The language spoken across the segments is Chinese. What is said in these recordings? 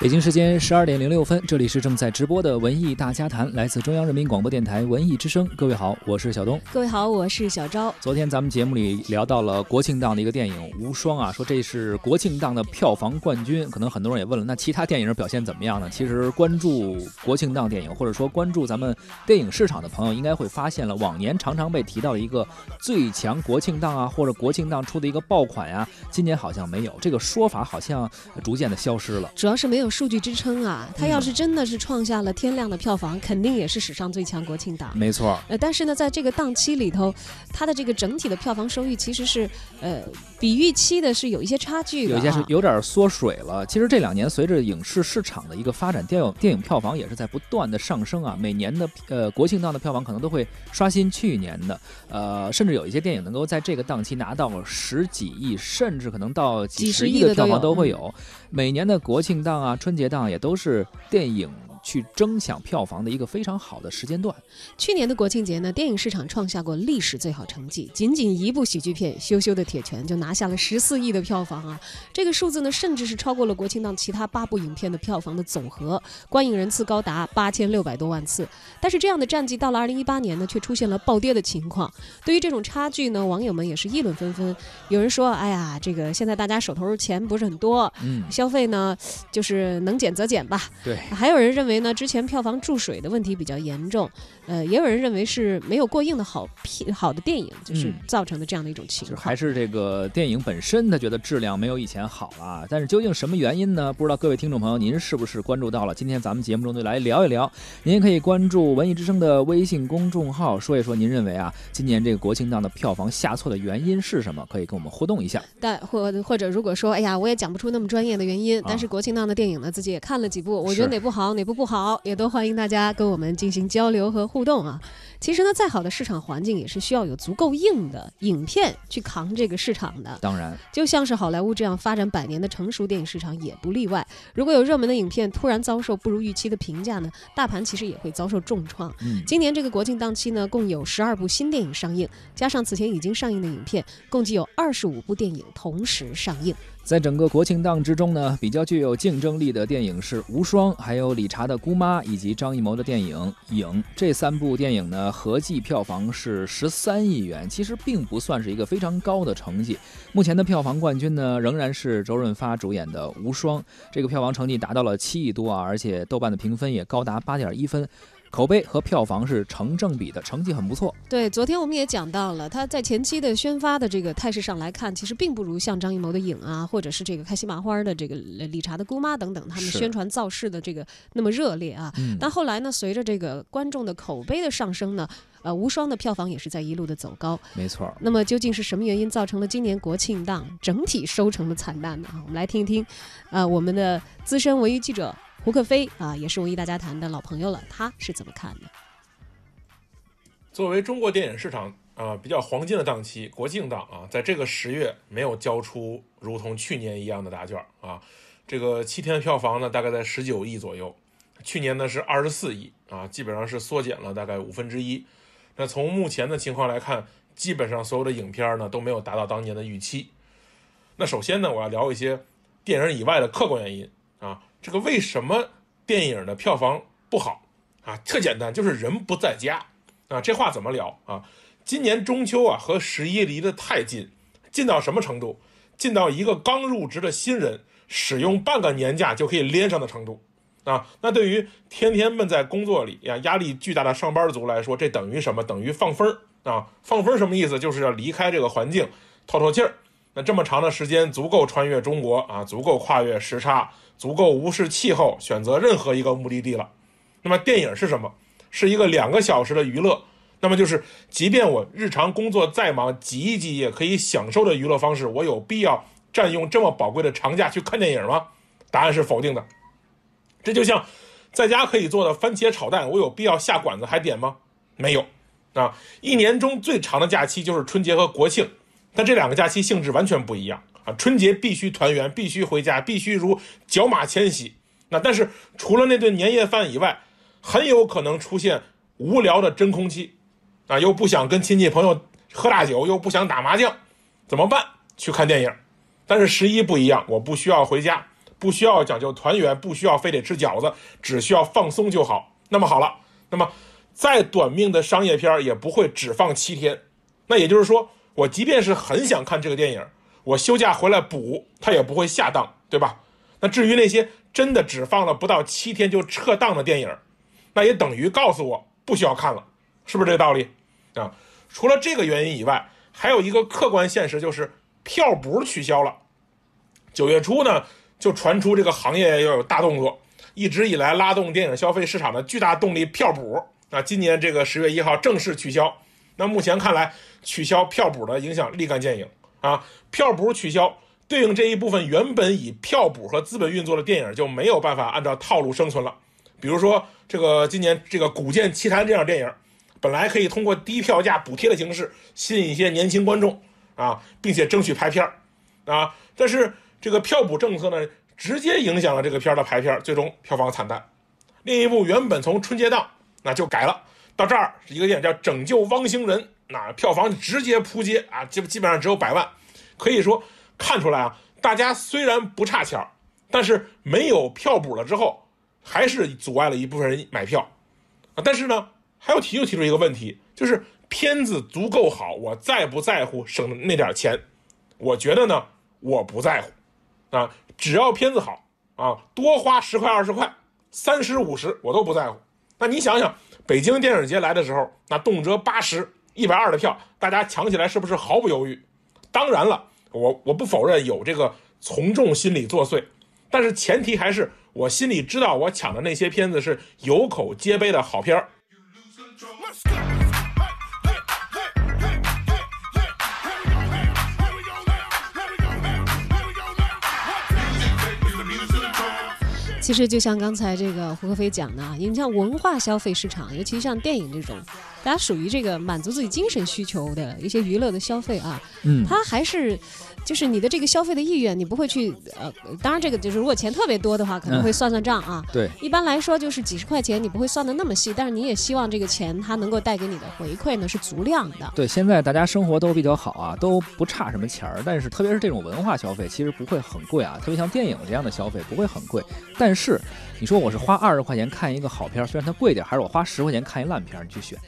北京时间十二点零六分，这里是正在直播的文艺大家谈，来自中央人民广播电台文艺之声。各位好，我是小东。各位好，我是小昭。昨天咱们节目里聊到了国庆档的一个电影《无双》啊，说这是国庆档的票房冠军。可能很多人也问了，那其他电影表现怎么样呢？其实关注国庆档电影，或者说关注咱们电影市场的朋友，应该会发现了，往年常常被提到的一个最强国庆档啊，或者国庆档出的一个爆款呀，今年好像没有这个说法，好像逐渐的消失了。主要是没有数据支撑啊。啊，他要是真的是创下了天量的票房，肯定也是史上最强国庆档。没错。呃，但是呢，在这个档期里头，它的这个整体的票房收益其实是，呃，比预期的是有一些差距的，有些是有点缩水了。其实这两年随着影视市场的一个发展，电影电影票房也是在不断的上升啊。每年的呃国庆档的票房可能都会刷新去年的，呃，甚至有一些电影能够在这个档期拿到十几亿，甚至可能到几十亿的票房都会有。每年的国庆档啊、春节档也都是电影。去争抢票房的一个非常好的时间段。去年的国庆节呢，电影市场创下过历史最好成绩，仅仅一部喜剧片《羞羞的铁拳》就拿下了十四亿的票房啊！这个数字呢，甚至是超过了国庆档其他八部影片的票房的总和，观影人次高达八千六百多万次。但是这样的战绩到了二零一八年呢，却出现了暴跌的情况。对于这种差距呢，网友们也是议论纷纷。有人说：“哎呀，这个现在大家手头钱不是很多，嗯，消费呢就是能减则减吧。”对。还有人认为。因为呢，之前票房注水的问题比较严重，呃，也有人认为是没有过硬的好片好的电影，就是造成的这样的一种情况。还是这个电影本身，他觉得质量没有以前好了。但是究竟什么原因呢？不知道各位听众朋友，您是不是关注到了？今天咱们节目中就来聊一聊。您也可以关注文艺之声的微信公众号，说一说您认为啊，今年这个国庆档的票房下挫的原因是什么？可以跟我们互动一下。但或或者如果说，哎呀，我也讲不出那么专业的原因，但是国庆档的电影呢，自己也看了几部，我觉得哪部好，哪部。不好，也都欢迎大家跟我们进行交流和互动啊。其实呢，再好的市场环境也是需要有足够硬的影片去扛这个市场的。当然，就像是好莱坞这样发展百年的成熟电影市场也不例外。如果有热门的影片突然遭受不如预期的评价呢，大盘其实也会遭受重创。嗯，今年这个国庆档期呢，共有十二部新电影上映，加上此前已经上映的影片，共计有二十五部电影同时上映。在整个国庆档之中呢，比较具有竞争力的电影是《无双》，还有理查的《姑妈》以及张艺谋的电影《影》。这三部电影呢，合计票房是十三亿元，其实并不算是一个非常高的成绩。目前的票房冠军呢，仍然是周润发主演的《无双》，这个票房成绩达到了七亿多啊，而且豆瓣的评分也高达八点一分。口碑和票房是成正比的，成绩很不错。对，昨天我们也讲到了，他在前期的宣发的这个态势上来看，其实并不如像张艺谋的《影》啊，或者是这个开心麻花的这个理查的姑妈等等，他们宣传造势的这个那么热烈啊。但后来呢，随着这个观众的口碑的上升呢，呃，无双的票房也是在一路的走高。没错。那么究竟是什么原因造成了今年国庆档整体收成的惨淡呢？我们来听一听，呃，我们的资深文娱记者。胡克飞啊，也是文艺大家谈的老朋友了，他是怎么看的？作为中国电影市场啊比较黄金的档期，国庆档啊，在这个十月没有交出如同去年一样的答卷啊。这个七天的票房呢，大概在十九亿左右，去年呢是二十四亿啊，基本上是缩减了大概五分之一。那从目前的情况来看，基本上所有的影片呢都没有达到当年的预期。那首先呢，我要聊一些电影以外的客观原因啊。这个为什么电影的票房不好啊？特简单，就是人不在家啊。这话怎么聊啊？今年中秋啊，和十一离得太近，近到什么程度？近到一个刚入职的新人使用半个年假就可以连上的程度啊。那对于天天闷在工作里呀，压力巨大的上班族来说，这等于什么？等于放风啊！放风什么意思？就是要离开这个环境，透透气儿。那这么长的时间，足够穿越中国啊，足够跨越时差。足够无视气候，选择任何一个目的地了。那么电影是什么？是一个两个小时的娱乐。那么就是，即便我日常工作再忙，挤一挤也可以享受的娱乐方式，我有必要占用这么宝贵的长假去看电影吗？答案是否定的。这就像在家可以做的番茄炒蛋，我有必要下馆子还点吗？没有。啊，一年中最长的假期就是春节和国庆，但这两个假期性质完全不一样。啊，春节必须团圆，必须回家，必须如角马迁徙。那但是除了那顿年夜饭以外，很有可能出现无聊的真空期。啊，又不想跟亲戚朋友喝大酒，又不想打麻将，怎么办？去看电影。但是十一不一样，我不需要回家，不需要讲究团圆，不需要非得吃饺子，只需要放松就好。那么好了，那么再短命的商业片也不会只放七天。那也就是说，我即便是很想看这个电影，我休假回来补，它也不会下档，对吧？那至于那些真的只放了不到七天就撤档的电影，那也等于告诉我不需要看了，是不是这个道理啊？除了这个原因以外，还有一个客观现实就是票补取消了。九月初呢，就传出这个行业要有大动作，一直以来拉动电影消费市场的巨大动力票补啊，今年这个十月一号正式取消。那目前看来，取消票补的影响立竿见影啊，票补取消。对应这一部分原本以票补和资本运作的电影就没有办法按照套路生存了。比如说，这个今年这个《古剑奇谭》这样电影，本来可以通过低票价补贴的形式吸引一些年轻观众啊，并且争取排片儿啊，但是这个票补政策呢，直接影响了这个片儿的排片，最终票房惨淡。另一部原本从春节档那就改了，到这儿是一个电影叫《拯救汪星人》，那票房直接扑街啊，基基本上只有百万，可以说。看出来啊，大家虽然不差钱儿，但是没有票补了之后，还是阻碍了一部分人买票啊。但是呢，还有提又提出一个问题，就是片子足够好，我在不在乎省的那点钱？我觉得呢，我不在乎啊，只要片子好啊，多花十块二十块、三十五十我都不在乎。那你想想，北京电影节来的时候，那动辄八十一百二的票，大家抢起来是不是毫不犹豫？当然了。我我不否认有这个从众心理作祟，但是前提还是我心里知道我抢的那些片子是有口皆碑的好片儿。其实就像刚才这个胡可飞讲的啊，你像文化消费市场，尤其像电影这种，大家属于这个满足自己精神需求的一些娱乐的消费啊，嗯，它还是。就是你的这个消费的意愿，你不会去呃，当然这个就是如果钱特别多的话，可能会算算账啊。对，一般来说就是几十块钱，你不会算的那么细，但是你也希望这个钱它能够带给你的回馈呢是足量的。对，现在大家生活都比较好啊，都不差什么钱儿，但是特别是这种文化消费，其实不会很贵啊，特别像电影这样的消费不会很贵。但是你说我是花二十块钱看一个好片，虽然它贵点，还是我花十块钱看一烂片，你去选。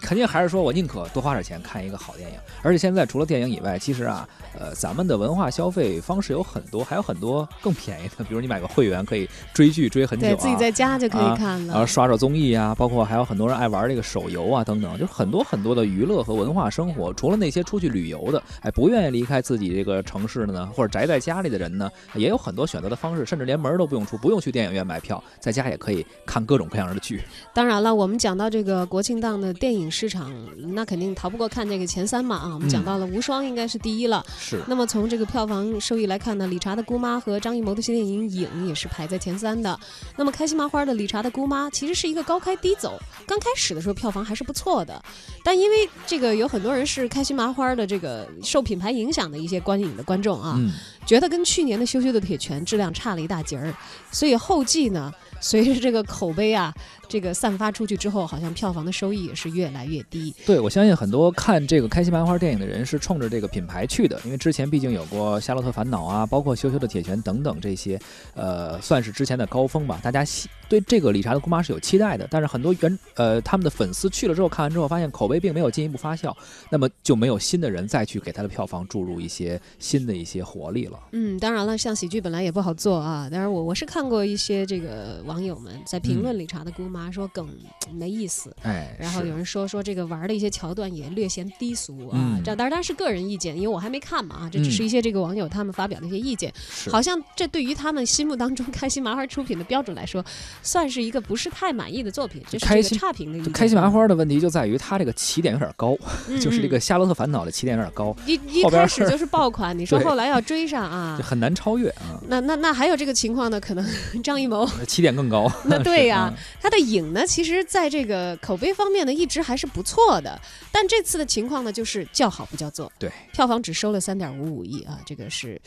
肯定还是说我宁可多花点钱看一个好电影，而且现在除了电影以外，其实啊，呃，咱们的文化消费方式有很多，还有很多更便宜的，比如你买个会员可以追剧追很久，对自己在家就可以看了，然后刷刷综艺啊，包括还有很多人爱玩这个手游啊等等，就是很多很多的娱乐和文化生活。除了那些出去旅游的，哎，不愿意离开自己这个城市的呢，或者宅在家里的人呢，也有很多选择的方式，甚至连门都不用出，不用去电影院买票，在家也可以看各种各样的剧。当然了，我们讲到这个国庆档的电影市场。那肯定逃不过看这个前三嘛啊！我们讲到了《无双》应该是第一了。是。那么从这个票房收益来看呢，理查的姑妈和张艺谋的新电影《影》也是排在前三的。那么开心麻花的理查的姑妈其实是一个高开低走，刚开始的时候票房还是不错的，但因为这个有很多人是开心麻花的这个受品牌影响的一些观影的观众啊，觉得跟去年的《羞羞的铁拳》质量差了一大截儿，所以后继呢。随着这个口碑啊，这个散发出去之后，好像票房的收益也是越来越低。对，我相信很多看这个开心麻花电影的人是冲着这个品牌去的，因为之前毕竟有过《夏洛特烦恼》啊，包括《羞羞的铁拳》等等这些，呃，算是之前的高峰吧。大家对这个理查的姑妈是有期待的，但是很多原呃他们的粉丝去了之后，看完之后发现口碑并没有进一步发酵，那么就没有新的人再去给他的票房注入一些新的一些活力了。嗯，当然了，像喜剧本来也不好做啊。当然我我是看过一些这个。网友们在评论理查的姑妈说梗没意思，哎，然后有人说说这个玩的一些桥段也略显低俗啊，这当然是个人意见，因为我还没看嘛啊，这只是一些这个网友他们发表的一些意见，好像这对于他们心目当中开心麻花出品的标准来说，算是一个不是太满意的作品，这是一个差评的意见。开心麻花的问题就在于它这个起点有点高，就是这个《夏洛特烦恼》的起点有点高，一一开始就是爆款，你说后来要追上啊，就很难超越啊。那那那还有这个情况呢？可能张艺谋起点更高。那对呀，他的影呢，其实在这个口碑方面呢，一直还是不错的。但这次的情况呢，就是叫好不叫座。对，票房只收了三点五五亿啊，这个是，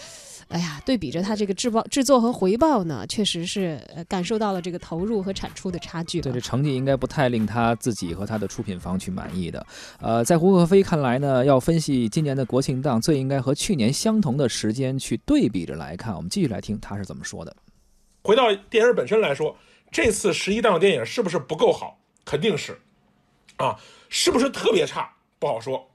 哎呀，对比着他这个制报制作和回报呢，确实是感受到了这个投入和产出的差距。对，这成绩应该不太令他自己和他的出品方去满意的。呃，在胡可飞看来呢，要分析今年的国庆档，最应该和去年相同的时间去对比着来看。我们继续来听他是怎么说的。回到电影本身来说，这次十一档的电影是不是不够好？肯定是，啊，是不是特别差？不好说。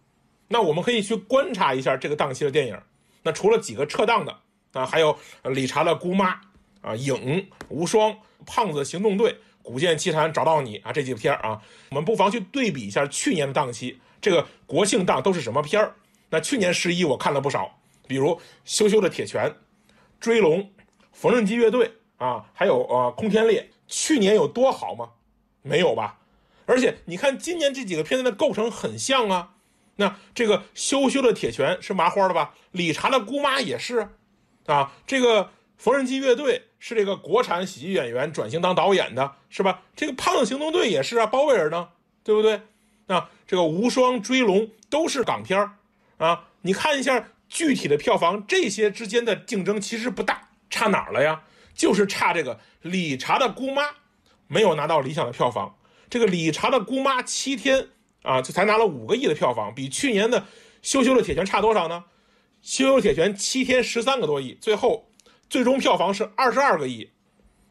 那我们可以去观察一下这个档期的电影。那除了几个撤档的啊，还有理查的姑妈啊、影无双、胖子行动队、古剑奇谭找到你啊这几片啊，我们不妨去对比一下去年的档期，这个国庆档都是什么片儿？那去年十一我看了不少，比如羞羞的铁拳、追龙、缝纫机乐队啊，还有呃空天猎。去年有多好吗？没有吧？而且你看今年这几个片子的构成很像啊。那这个羞羞的铁拳是麻花的吧？理查的姑妈也是，啊，这个缝纫机乐队是这个国产喜剧演员转型当导演的，是吧？这个胖子行动队也是啊，包贝尔呢，对不对？啊，这个无双追龙都是港片啊，你看一下具体的票房，这些之间的竞争其实不大，差哪儿了呀？就是差这个理查的姑妈没有拿到理想的票房，这个理查的姑妈七天。啊，就才拿了五个亿的票房，比去年的《羞羞的铁拳》差多少呢？《羞羞的铁拳》七天十三个多亿，最后最终票房是二十二个亿。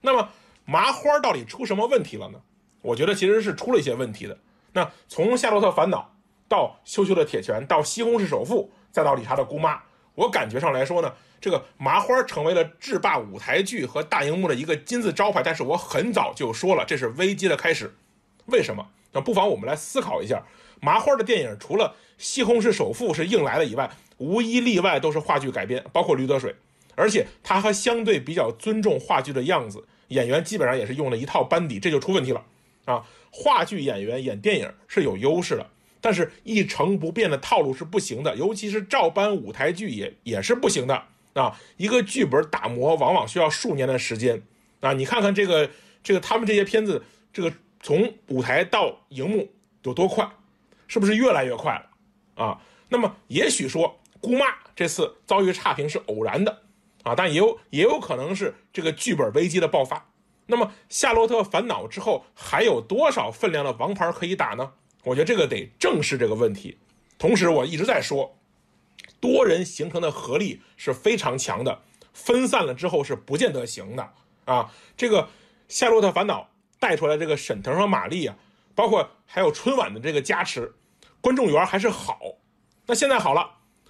那么麻花到底出什么问题了呢？我觉得其实是出了一些问题的。那从《夏洛特烦恼》到《羞羞的铁拳》到《西红柿首富》，再到《理查的姑妈》，我感觉上来说呢，这个麻花成为了制霸舞台剧和大荧幕的一个金字招牌。但是我很早就说了，这是危机的开始。为什么？那不妨我们来思考一下，麻花的电影除了《西红柿首富》是硬来的以外，无一例外都是话剧改编，包括《驴得水》，而且它还相对比较尊重话剧的样子，演员基本上也是用了一套班底，这就出问题了啊！话剧演员演电影是有优势的，但是一成不变的套路是不行的，尤其是照搬舞台剧也也是不行的啊！一个剧本打磨往往需要数年的时间啊！你看看这个这个他们这些片子这个。从舞台到荧幕有多快，是不是越来越快了啊？那么也许说姑妈这次遭遇差评是偶然的啊，但也有也有可能是这个剧本危机的爆发。那么夏洛特烦恼之后还有多少分量的王牌可以打呢？我觉得这个得正视这个问题。同时我一直在说，多人形成的合力是非常强的，分散了之后是不见得行的啊。这个夏洛特烦恼。带出来这个沈腾和马丽啊，包括还有春晚的这个加持，观众缘还是好。那现在好了，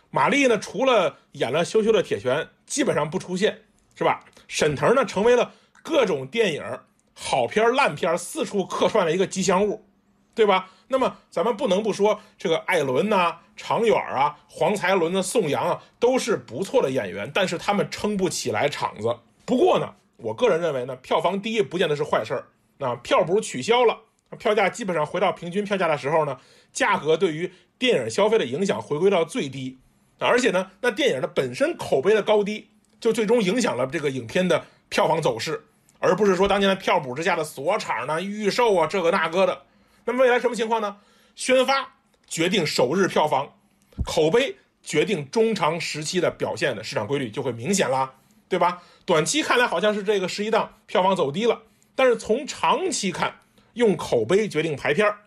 马丽呢，除了演了《羞羞的铁拳》，基本上不出现，是吧？沈腾呢，成为了各种电影好片烂片四处客串的一个吉祥物，对吧？那么咱们不能不说，这个艾伦呐、常远啊、黄才伦的宋阳啊，都是不错的演员，但是他们撑不起来场子。不过呢，我个人认为呢，票房低不见得是坏事儿。那票补取消了，票价基本上回到平均票价的时候呢，价格对于电影消费的影响回归到最低，而且呢，那电影的本身口碑的高低，就最终影响了这个影片的票房走势，而不是说当年的票补之下的锁场呢、预售啊这个那个的。那么未来什么情况呢？宣发决定首日票房，口碑决定中长时期的表现的市场规律就会明显啦，对吧？短期看来好像是这个十一档票房走低了。但是从长期看，用口碑决定排片儿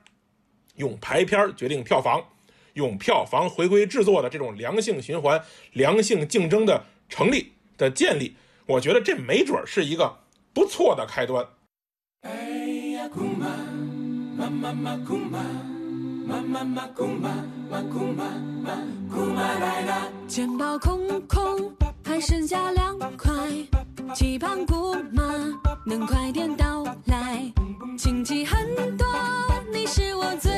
用排片儿决定票房，用票房回归制作的这种良性循环、良性竞争的成立的建立，我觉得这没准是一个不错的开端。钱包空空，还剩下两块。期盼姑妈能快点到来，亲戚很多，你是我最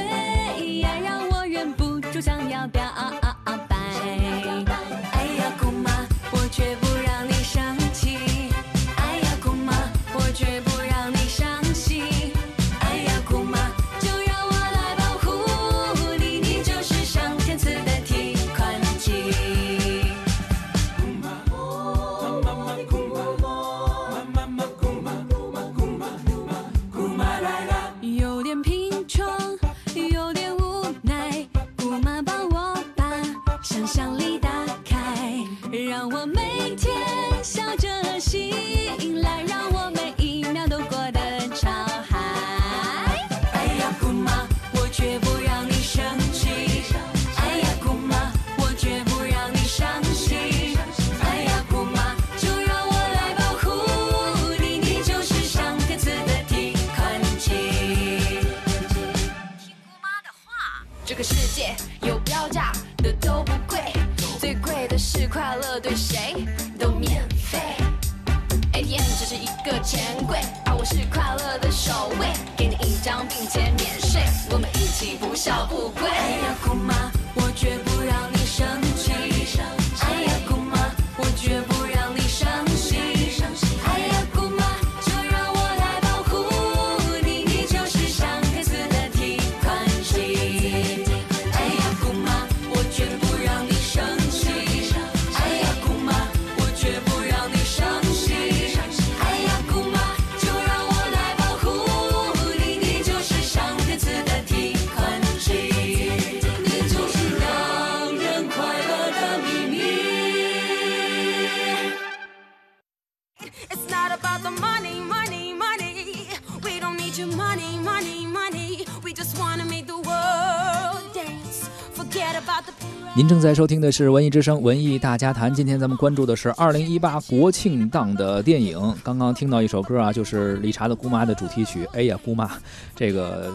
是一个钱柜，而我是快乐的守卫，给你一张并且免税，我们一起不笑不归。哎呀，姑妈，我绝不让你生 about the money, money, money. We don't need your money, money, money. We just wanna make the world dance. Forget about the 您正在收听的是《文艺之声·文艺大家谈》，今天咱们关注的是二零一八国庆档的电影。刚刚听到一首歌啊，就是理查的《姑妈》的主题曲。哎呀，姑妈，这个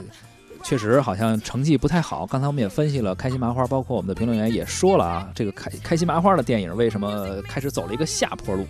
确实好像成绩不太好。刚才我们也分析了，开心麻花，包括我们的评论员也说了啊，这个开开心麻花的电影为什么开始走了一个下坡路？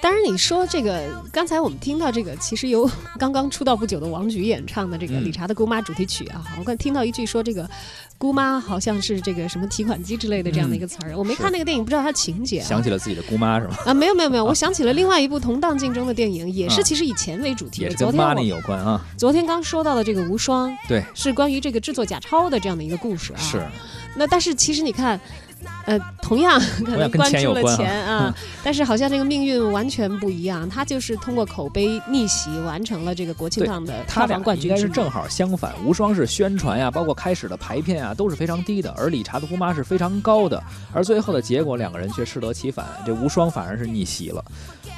当然，你说这个，刚才我们听到这个，其实由 刚刚出道不久的王菊演唱的这个嗯理查的《姑妈》主题曲啊，我刚听到一句说这个“姑妈”好像是这个什么提款机之类的这样的一个词儿，我没看那个电影，不知道它情节、啊。想起了自己的姑妈是吗？啊，没有没有没有，我想起了另外一部同档竞争的电影，也是啊其实以钱为主题的。也是跟昨天有关啊。昨天刚说到的这个《无双》，对，是关于这个制作假钞的这样的一个故事啊。是。那但是其实你看，呃，同样可能跟关注了钱啊但是好像这个命运完全不一样。他就是通过口碑逆袭，完成了这个国庆档的票房冠应军应该是正好相反，无双是宣传呀，包括开始的排片啊，都是非常低的，而理查的姑妈是非常高的，而最后的结果两个人却适得其反，这无双反而是逆袭了。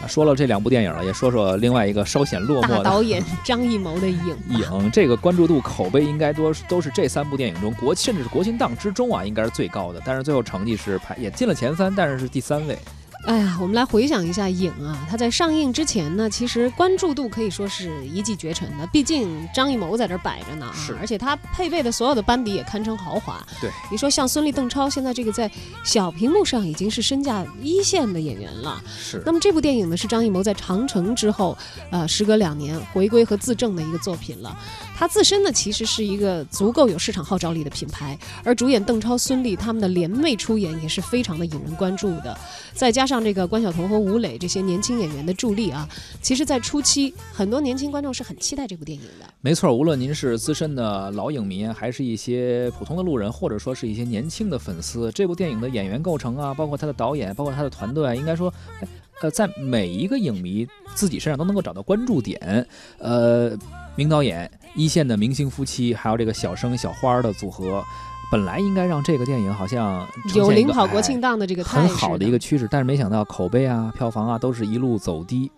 啊，说了这两部电影了，也说说另外一个稍显落寞的大导演张艺谋的影。影，这个关注度、口碑应该多都是这三部电影中国甚至是国庆档之中啊，应该是最高的。但是最后成绩是排也进了前三，但是是第三位。哎呀，我们来回想一下《影》啊，它在上映之前呢，其实关注度可以说是一骑绝尘的。毕竟张艺谋在这儿摆着呢啊是，而且他配备的所有的班底也堪称豪华。对，你说像孙俪、邓超，现在这个在小屏幕上已经是身价一线的演员了。是那么这部电影呢，是张艺谋在《长城》之后，呃，时隔两年回归和自证的一个作品了。它自身呢，其实是一个足够有市场号召力的品牌，而主演邓超、孙俪他们的联袂出演也是非常的引人关注的。再加上这个关晓彤和吴磊这些年轻演员的助力啊，其实，在初期很多年轻观众是很期待这部电影的。没错，无论您是资深的老影迷，还是一些普通的路人，或者说是一些年轻的粉丝，这部电影的演员构成啊，包括他的导演，包括他的团队啊，应该说，呃，在每一个影迷自己身上都能够找到关注点。呃，名导演、一线的明星夫妻，还有这个小生小花的组合，本来应该让这个电影好像呈有领跑国哎庆档的这个很好的一个趋势，但是没想到口碑啊、票房啊都是一路走低，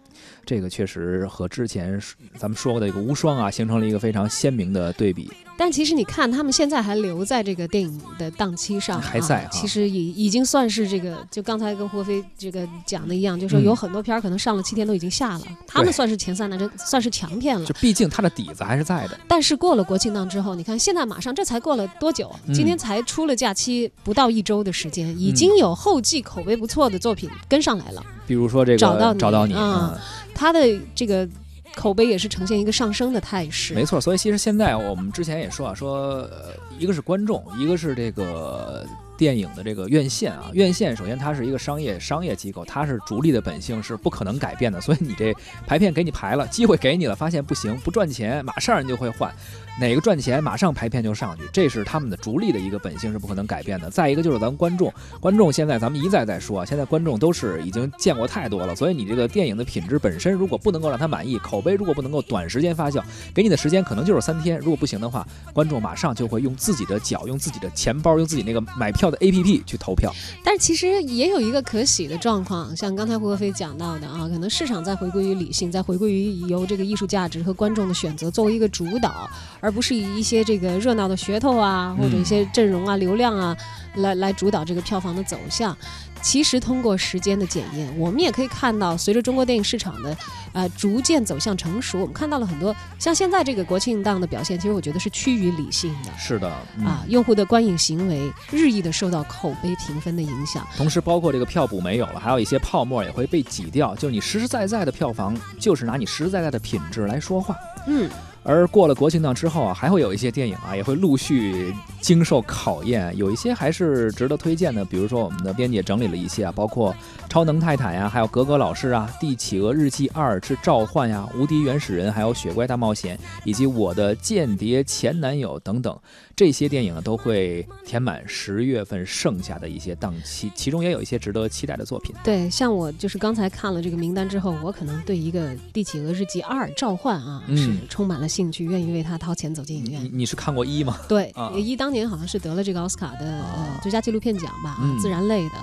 这个确实和之前咱们说过的一个无双啊，形成了一个非常鲜明的对比。但其实你看，他们现在还留在这个电影的档期上，还在啊其实已已经算是这个，就刚才跟霍飞这个讲的一样，就说嗯有很多片儿可能上了七天都已经下了，他们算是前三的，这算是强片了就。毕竟它的底子还是在的。但是过了国庆档之后，你看现在马上这才过了多久？嗯今天才出了假期不到一周的时间，已经有后继口碑不错的作品跟上来了。比如说这个找到你找到你，嗯嗯，他的这个口碑也是呈现一个上升的态势。没错。所以其实现在我们之前也说啊，说呃，一个是观众，一个是这个电影的这个院线啊。院线首先它是一个商业商业机构，它是逐利的本性是不可能改变的。所以你这排片给你排了，机会给你了，发现不行，不赚钱，马上人就会换。哪个赚钱，马上排片就上去，这是他们的逐利的一个本性是不可能改变的。再一个就是咱们观众，观众现在咱们一再在说啊，现在观众都是已经见过太多了，所以你这个电影的品质本身如果不能够让他满意，口碑如果不能够短时间发酵，给你的时间可能就是三天，如果不行的话，观众马上就会用自己的脚、用自己的钱包、用自己那个买票的 APP 去投票。但是其实也有一个可喜的状况，像刚才胡可飞讲到的啊，可能市场在回归于理性，在回归于由这个艺术价值和观众的选择作为一个主导，不是以一些这个热闹的噱头啊，或者一些阵容啊、流量啊，来来主导这个票房的走向。其实通过时间的检验，我们也可以看到，随着中国电影市场的呃逐渐走向成熟，我们看到了很多像现在这个国庆档的表现，其实我觉得是趋于理性的。是的，嗯、啊，用户的观影行为日益的受到口碑评分的影响。同时，包括这个票补没有了，还有一些泡沫也会被挤掉。就是你实实在在的票房，就是拿你实实在在的品质来说话。嗯。而过了国庆档之后啊，还会有一些电影啊，也会陆续经受考验，有一些还是值得推荐的。比如说，我们的编辑整理了一些啊，包括《超能泰坦》呀，还有《格格老师》啊，《帝企鹅日记二之召唤》呀，《无敌原始人》，还有《雪怪大冒险》，以及《我的间谍前男友》等等，这些电影呢都会填满十月份剩下的一些档期，其中也有一些值得期待的作品。对，像我就是刚才看了这个名单之后，我可能对一个《帝企鹅日记二召唤》啊是充满了。兴趣，愿意为他掏钱走进影院。你你是看过一吗？对，一当年好像是得了这个奥斯卡的呃最佳纪录片奖吧，啊自然类的。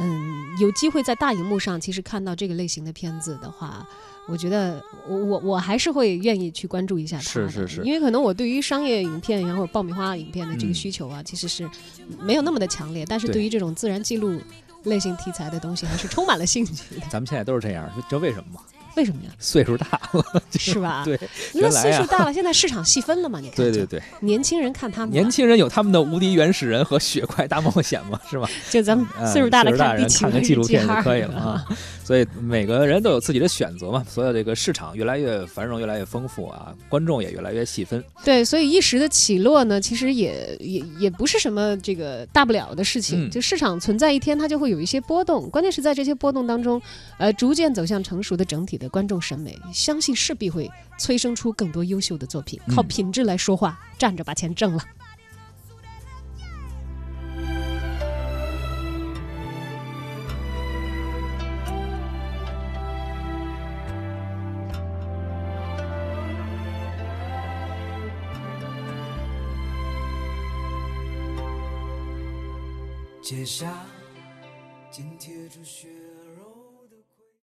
嗯，有机会在大荧幕上，其实看到这个类型的片子的话，我觉得我我我还是会愿意去关注一下它。是是是，因为可能我对于商业影片然后爆米花影片的这个需求啊，其实是没有那么的强烈。但是对于这种自然记录类型题材的东西，还是充满了兴趣的。咱们现在都是这样，知道为什么吗？为什么呀？岁数大了，是吧？对，那岁数大了，现在市场细分了嘛？你看，对对对，年轻人看他们，年轻人有他们的无敌原始人和雪怪大冒险嘛，是吧？就咱们岁数大的看看个纪录片就可以了啊。所以每个人都有自己的选择嘛。所有这个市场越来越繁荣，越来越丰富啊，观众也越来越细分。对，所以一时的起落呢，其实也也也不是什么这个大不了的事情。就市场存在一天，它就会有一些波动。关键是在这些波动当中，呃，逐渐走向成熟的整体的观众审美。相信势必会催生出更多优秀的作品，靠品质来说话，站着把钱挣了。街上紧贴着雪。